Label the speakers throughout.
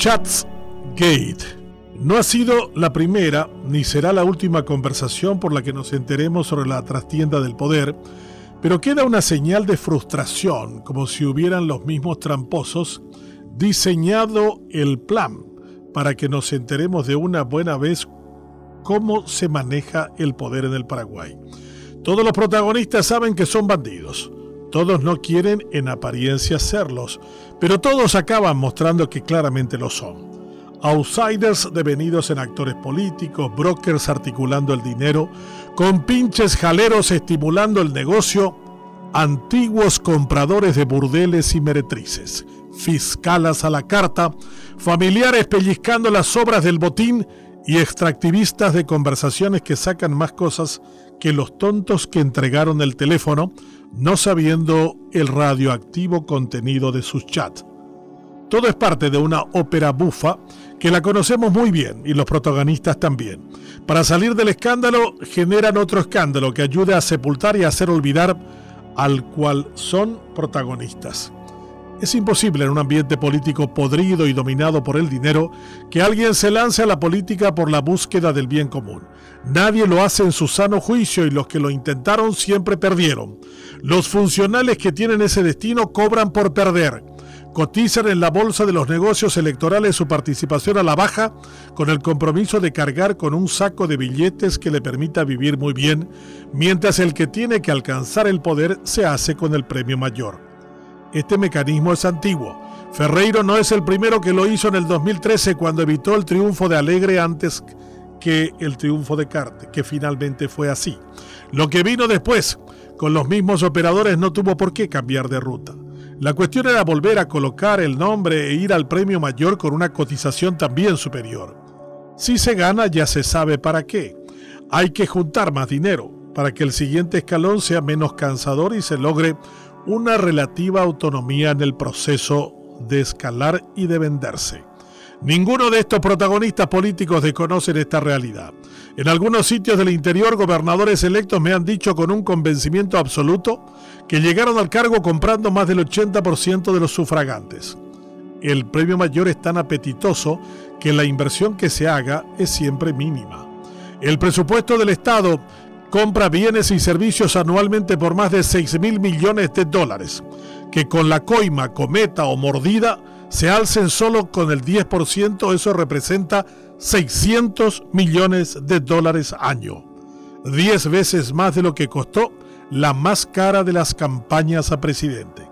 Speaker 1: Chats Gate. No ha sido la primera ni será la última conversación por la que nos enteremos sobre la trastienda del poder, pero queda una señal de frustración, como si hubieran los mismos tramposos diseñado el plan para que nos enteremos de una buena vez cómo se maneja el poder en el Paraguay. Todos los protagonistas saben que son bandidos. Todos no quieren en apariencia serlos, pero todos acaban mostrando que claramente lo son. Outsiders devenidos en actores políticos, brokers articulando el dinero, con pinches jaleros estimulando el negocio, antiguos compradores de burdeles y meretrices, fiscalas a la carta, familiares pellizcando las obras del botín y extractivistas de conversaciones que sacan más cosas que los tontos que entregaron el teléfono, no sabiendo el radioactivo contenido de sus chats. Todo es parte de una ópera bufa que la conocemos muy bien y los protagonistas también. Para salir del escándalo generan otro escándalo que ayude a sepultar y hacer olvidar al cual son protagonistas. Es imposible en un ambiente político podrido y dominado por el dinero que alguien se lance a la política por la búsqueda del bien común. Nadie lo hace en su sano juicio y los que lo intentaron siempre perdieron. Los funcionales que tienen ese destino cobran por perder. Cotizan en la bolsa de los negocios electorales su participación a la baja con el compromiso de cargar con un saco de billetes que le permita vivir muy bien, mientras el que tiene que alcanzar el poder se hace con el premio mayor. Este mecanismo es antiguo. Ferreiro no es el primero que lo hizo en el 2013 cuando evitó el triunfo de Alegre antes que el triunfo de Carte, que finalmente fue así. Lo que vino después, con los mismos operadores, no tuvo por qué cambiar de ruta. La cuestión era volver a colocar el nombre e ir al premio mayor con una cotización también superior. Si se gana ya se sabe para qué. Hay que juntar más dinero para que el siguiente escalón sea menos cansador y se logre una relativa autonomía en el proceso de escalar y de venderse. Ninguno de estos protagonistas políticos desconocen esta realidad. En algunos sitios del interior, gobernadores electos me han dicho con un convencimiento absoluto que llegaron al cargo comprando más del 80% de los sufragantes. El premio mayor es tan apetitoso que la inversión que se haga es siempre mínima. El presupuesto del Estado compra bienes y servicios anualmente por más de 6 mil millones de dólares, que con la coima, cometa o mordida se alcen solo con el 10%, eso representa 600 millones de dólares año, 10 veces más de lo que costó la más cara de las campañas a presidente.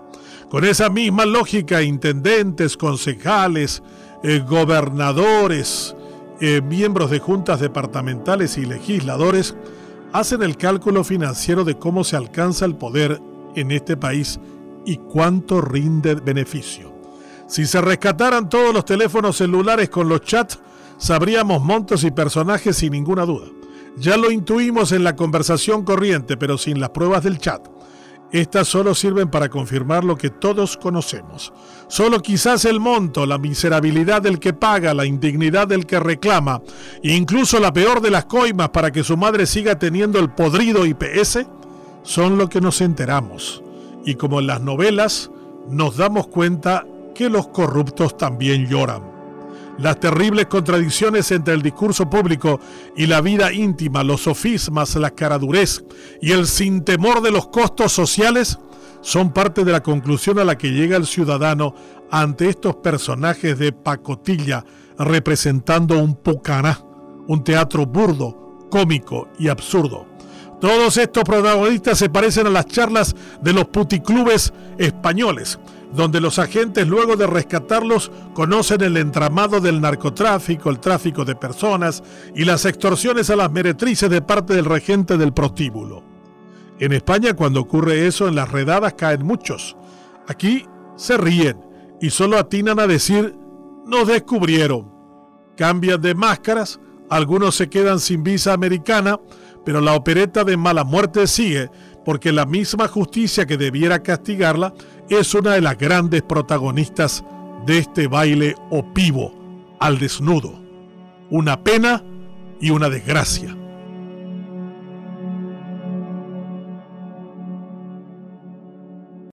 Speaker 1: Con esa misma lógica, intendentes, concejales, eh, gobernadores, eh, miembros de juntas departamentales y legisladores hacen el cálculo financiero de cómo se alcanza el poder en este país y cuánto rinde beneficio. Si se rescataran todos los teléfonos celulares con los chats, sabríamos montos y personajes sin ninguna duda. Ya lo intuimos en la conversación corriente, pero sin las pruebas del chat. Estas solo sirven para confirmar lo que todos conocemos. Solo quizás el monto, la miserabilidad del que paga, la indignidad del que reclama, incluso la peor de las coimas para que su madre siga teniendo el podrido IPS, son lo que nos enteramos. Y como en las novelas, nos damos cuenta que los corruptos también lloran las terribles contradicciones entre el discurso público y la vida íntima, los sofismas, la caradurez y el sin temor de los costos sociales son parte de la conclusión a la que llega el ciudadano ante estos personajes de pacotilla representando un pucaná, un teatro burdo, cómico y absurdo. Todos estos protagonistas se parecen a las charlas de los puticlubes españoles, donde los agentes luego de rescatarlos conocen el entramado del narcotráfico, el tráfico de personas y las extorsiones a las meretrices de parte del regente del prostíbulo. En España cuando ocurre eso en las redadas caen muchos. Aquí se ríen y solo atinan a decir nos descubrieron. Cambian de máscaras, algunos se quedan sin visa americana, pero la opereta de mala muerte sigue porque la misma justicia que debiera castigarla es una de las grandes protagonistas de este baile opivo al desnudo. Una pena y una desgracia.